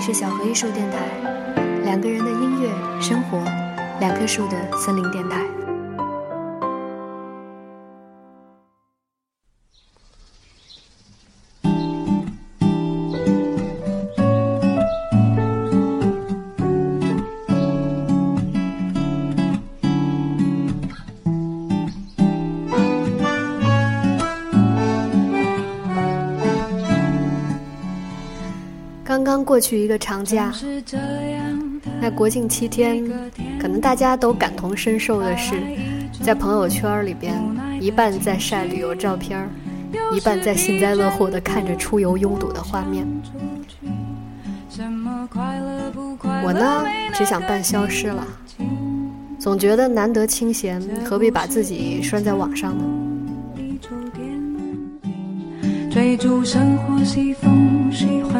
是小河艺术电台，两个人的音乐生活，两棵树的森林电台。去一个长假，那国庆七天，可能大家都感同身受的是，在朋友圈里边，一半在晒旅游照片一半在幸灾乐祸的看着出游拥堵的画面。我呢，只想办消失了，总觉得难得清闲，何必把自己拴在网上呢？追逐生活西风喜欢，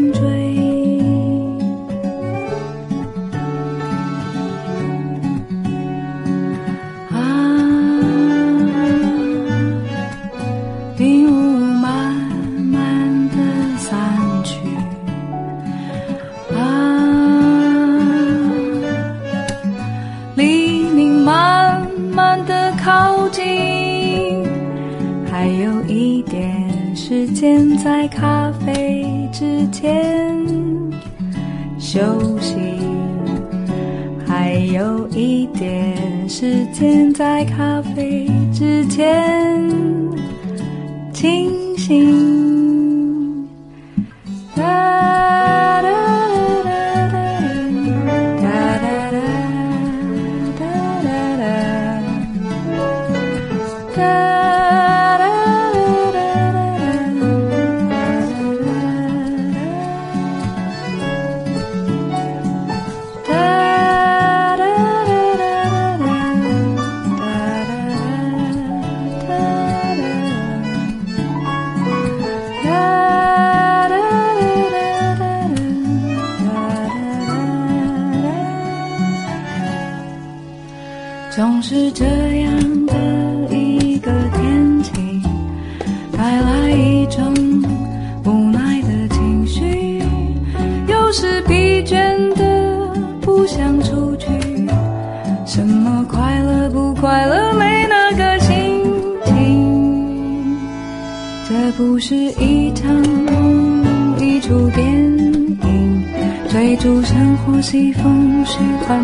时间。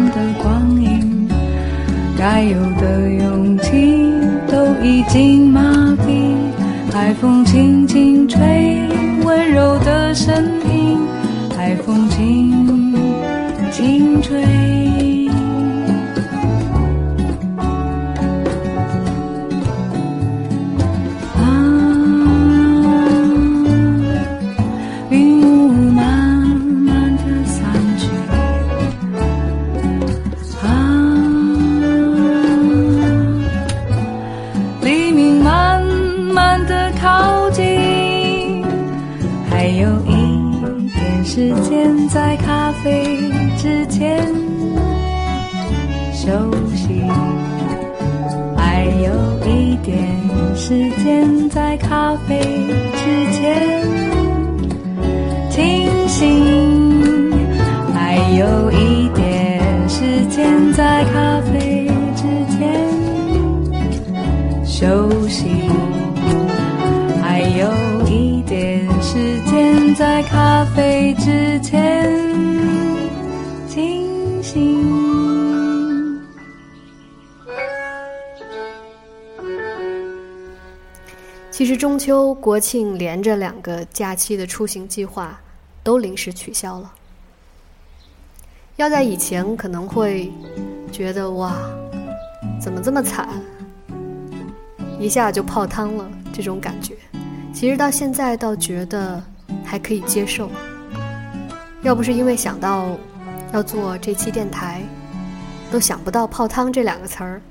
的光影。该有的勇气都已经麻痹，海风轻轻吹，心，还有一点时间在咖啡之前休息，还有一点时间在咖啡之前清醒。其实中秋、国庆连着两个假期的出行计划都临时取消了。要在以前可能会觉得哇，怎么这么惨，一下就泡汤了这种感觉。其实到现在倒觉得还可以接受。要不是因为想到要做这期电台，都想不到泡汤这两个词儿。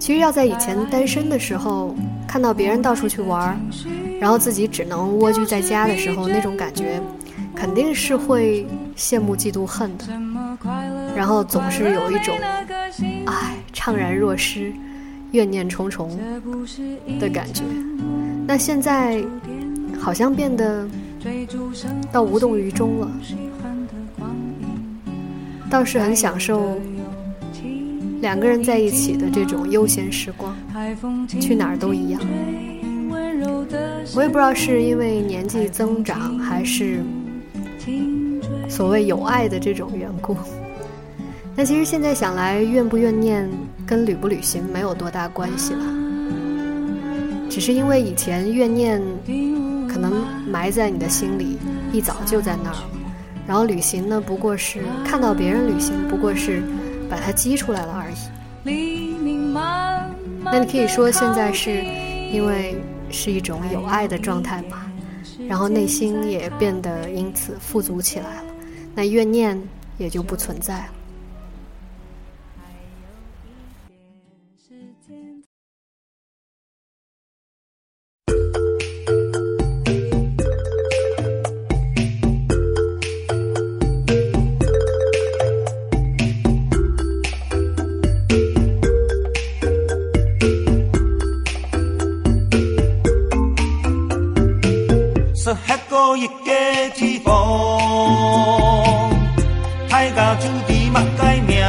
其实要在以前单身的时候，看到别人到处去玩然后自己只能蜗居在家的时候，那种感觉，肯定是会羡慕、嫉妒、恨的。然后总是有一种，唉，怅然若失、怨念重重的感觉。那现在好像变得到无动于衷了，倒是很享受两个人在一起的这种悠闲时光，去哪儿都一样。我也不知道是因为年纪增长，还是所谓有爱的这种缘故。那其实现在想来，怨不怨念跟旅不旅行没有多大关系了，只是因为以前怨念可能埋在你的心里，一早就在那儿了。然后旅行呢，不过是看到别人旅行，不过是把它激出来了而已。那你可以说现在是因为。是一种有爱的状态嘛，然后内心也变得因此富足起来了，那怨念也就不存在了。家主持嘛改名，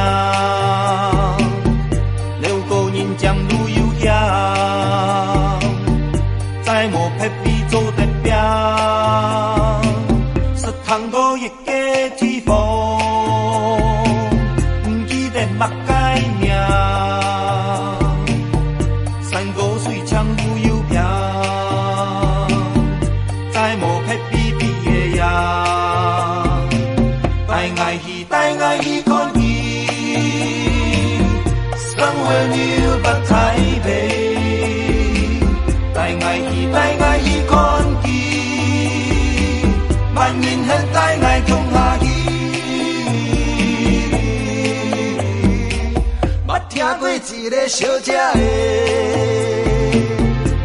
小姐的，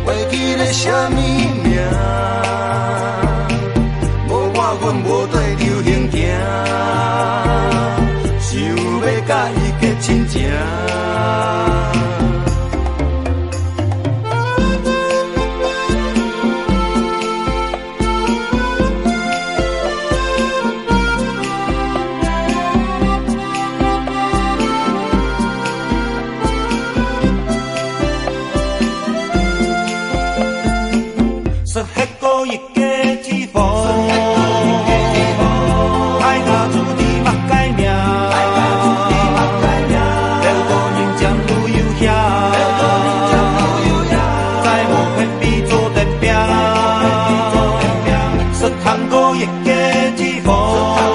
袂记得什么名？无我，阮无对流行行。甲伊结亲情。一个地方。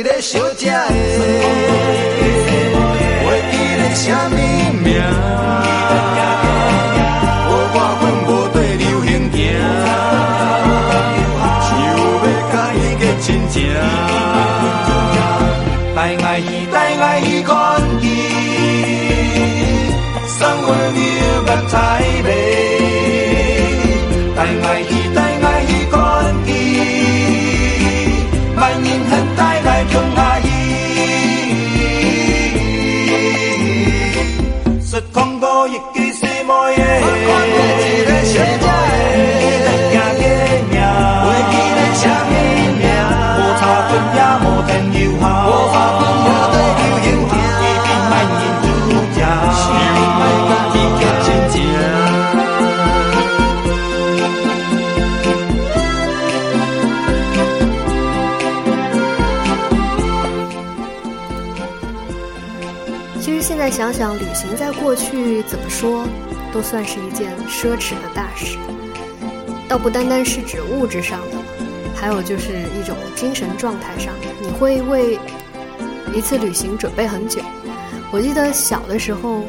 一个小姐的，袂记得什么名？我我本无对流行行，想要甲伊个亲情。带爱伊，带爱伊看旅行在过去怎么说，都算是一件奢侈的大事。倒不单单是指物质上的，还有就是一种精神状态上，你会为一次旅行准备很久。我记得小的时候，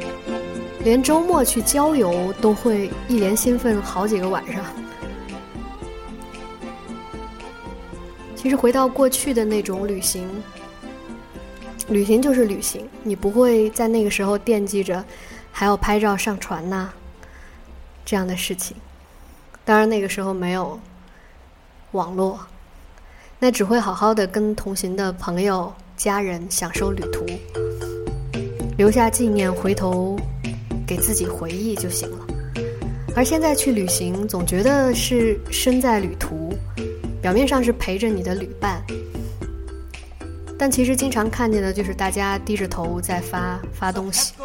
连周末去郊游都会一连兴奋好几个晚上。其实回到过去的那种旅行，旅行就是旅行，你不会在那个时候惦记着还要拍照上传呐这样的事情。当然那个时候没有网络，那只会好好的跟同行的朋友、家人享受旅途，留下纪念，回头给自己回忆就行了。而现在去旅行，总觉得是身在旅途。表面上是陪着你的旅伴，但其实经常看见的就是大家低着头在发发东西，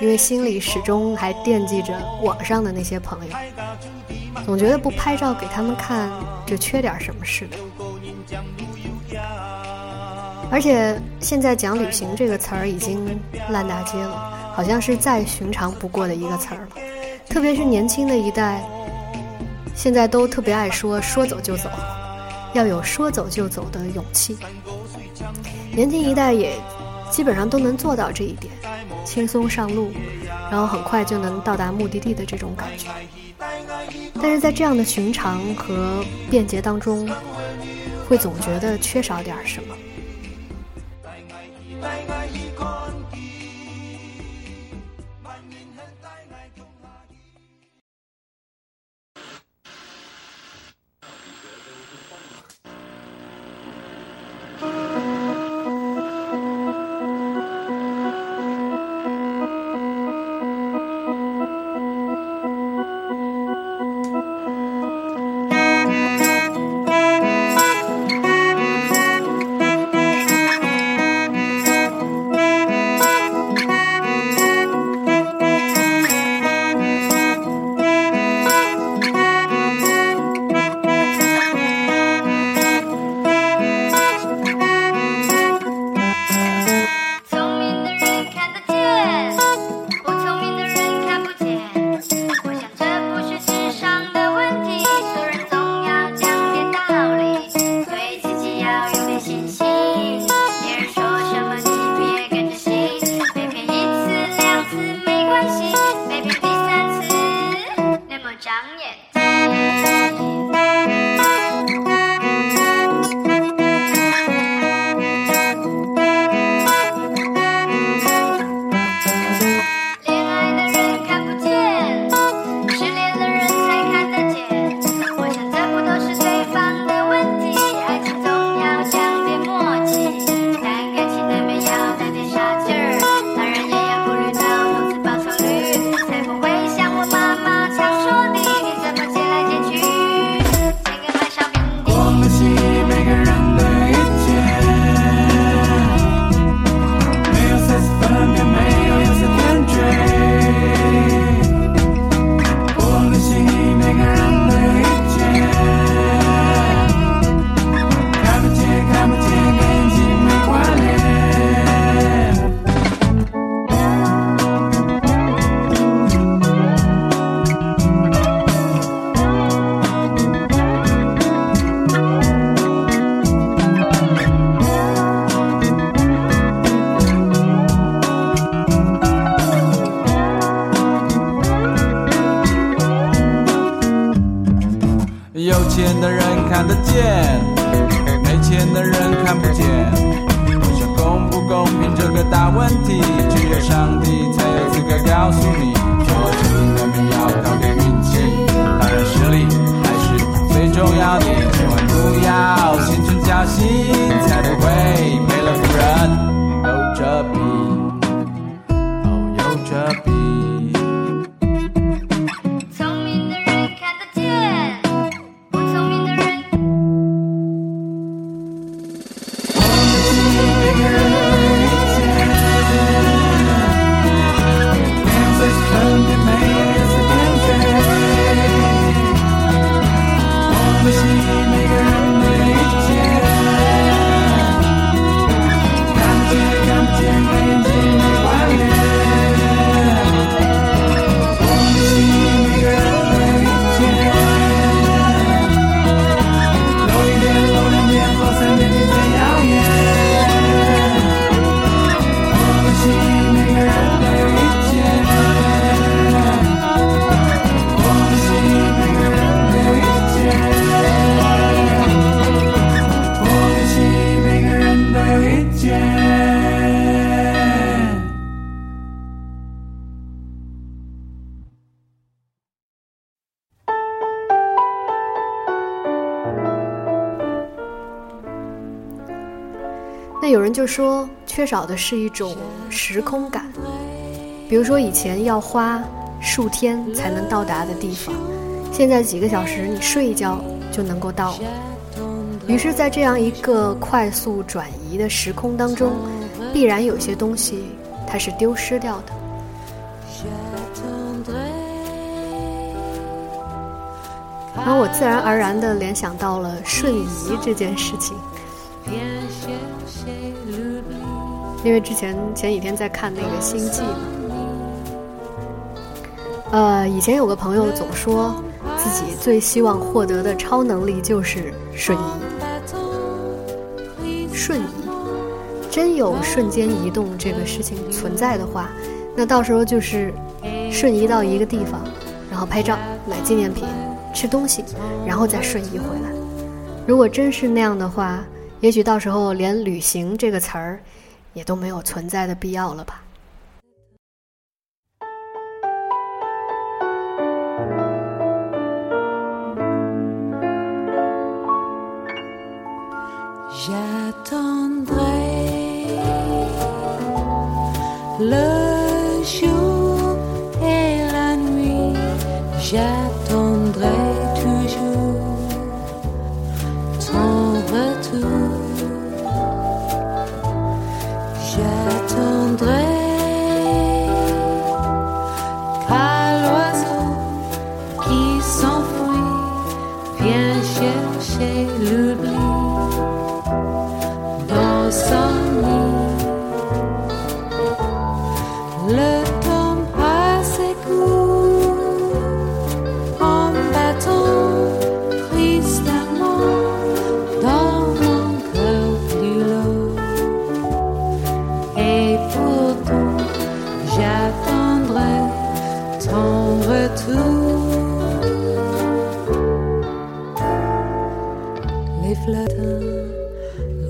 因为心里始终还惦记着网上的那些朋友，总觉得不拍照给他们看就缺点什么似的。而且现在讲旅行这个词儿已经烂大街了，好像是再寻常不过的一个词儿了，特别是年轻的一代，现在都特别爱说说走就走。要有说走就走的勇气，年轻一代也基本上都能做到这一点轻松上路然后很快就能到达目的地的这种感觉。但是在这样的寻常和便捷当中会总觉得缺少点什么。你千万不要心存侥幸说，缺少的是一种时空感。比如说，以前要花数天才能到达的地方，现在几个小时你睡一觉就能够到。于是，在这样一个快速转移的时空当中，必然有些东西它是丢失掉的。然后我自然而然地联想到了瞬移这件事情。因为之前前几天在看那个《星际》嘛，呃，以前有个朋友总说自己最希望获得的超能力就是瞬移。瞬移，真有瞬间移动这个事情存在的话，那到时候就是瞬移到一个地方，然后拍照、买纪念品、吃东西，然后再瞬移回来。如果真是那样的话，也许到时候连“旅行”这个词儿。也都没有存在的必要了吧。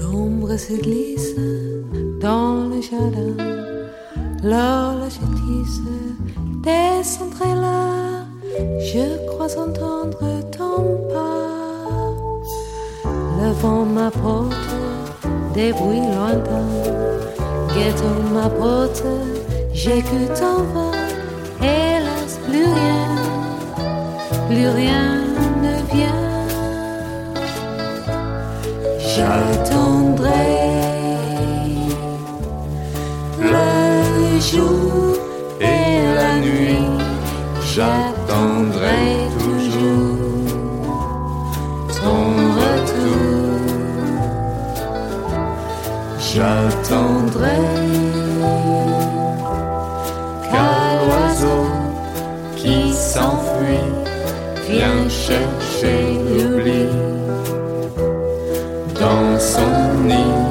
l'ombre se glisse dans le jardin. L'horloge tisse des là, je crois entendre ton pas. Le vent m'apporte des bruits lointains, ghetto m'apporte, j'ai que ton vin. Hélas, plus rien, plus rien ne vient jour et la nuit, j'attendrai toujours ton retour. J'attendrai qu'à l'oiseau qui s'enfuit vient chercher l'oubli 告诉你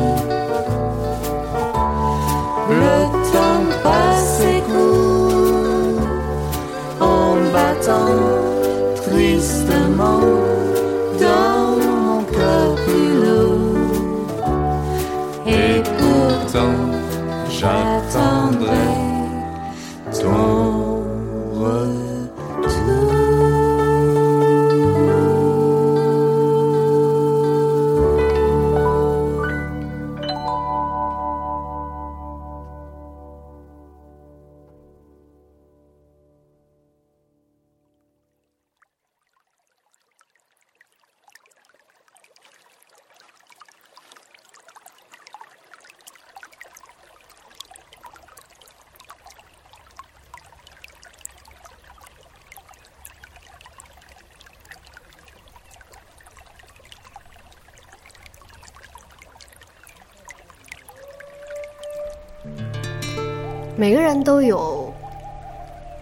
每个人都有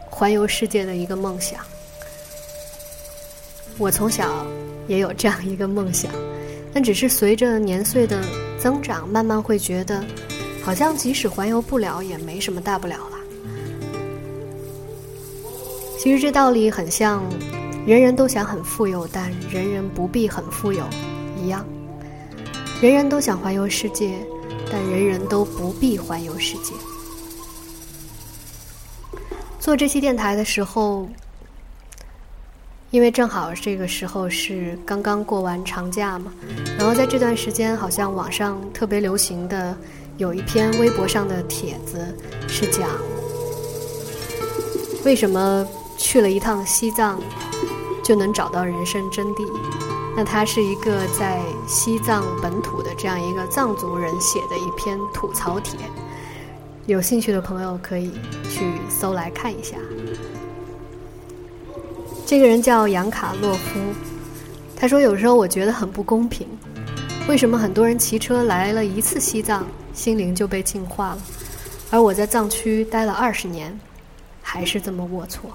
环游世界的一个梦想，我从小也有这样一个梦想，但只是随着年岁的增长，慢慢会觉得，好像即使环游不了，也没什么大不了了。其实这道理很像，人人都想很富有，但人人不必很富有一样。人人都想环游世界，但人人都不必环游世界。做这期电台的时候，因为正好这个时候是刚刚过完长假嘛，然后在这段时间，好像网上特别流行的有一篇微博上的帖子，是讲为什么去了一趟西藏就能找到人生真谛。那它是一个在西藏本土的这样一个藏族人写的一篇吐槽帖，有兴趣的朋友可以去搜来看一下。这个人叫杨卡洛夫，他说：“有时候我觉得很不公平，为什么很多人骑车来了一次西藏，心灵就被净化了，而我在藏区待了二十年，还是这么龌龊。”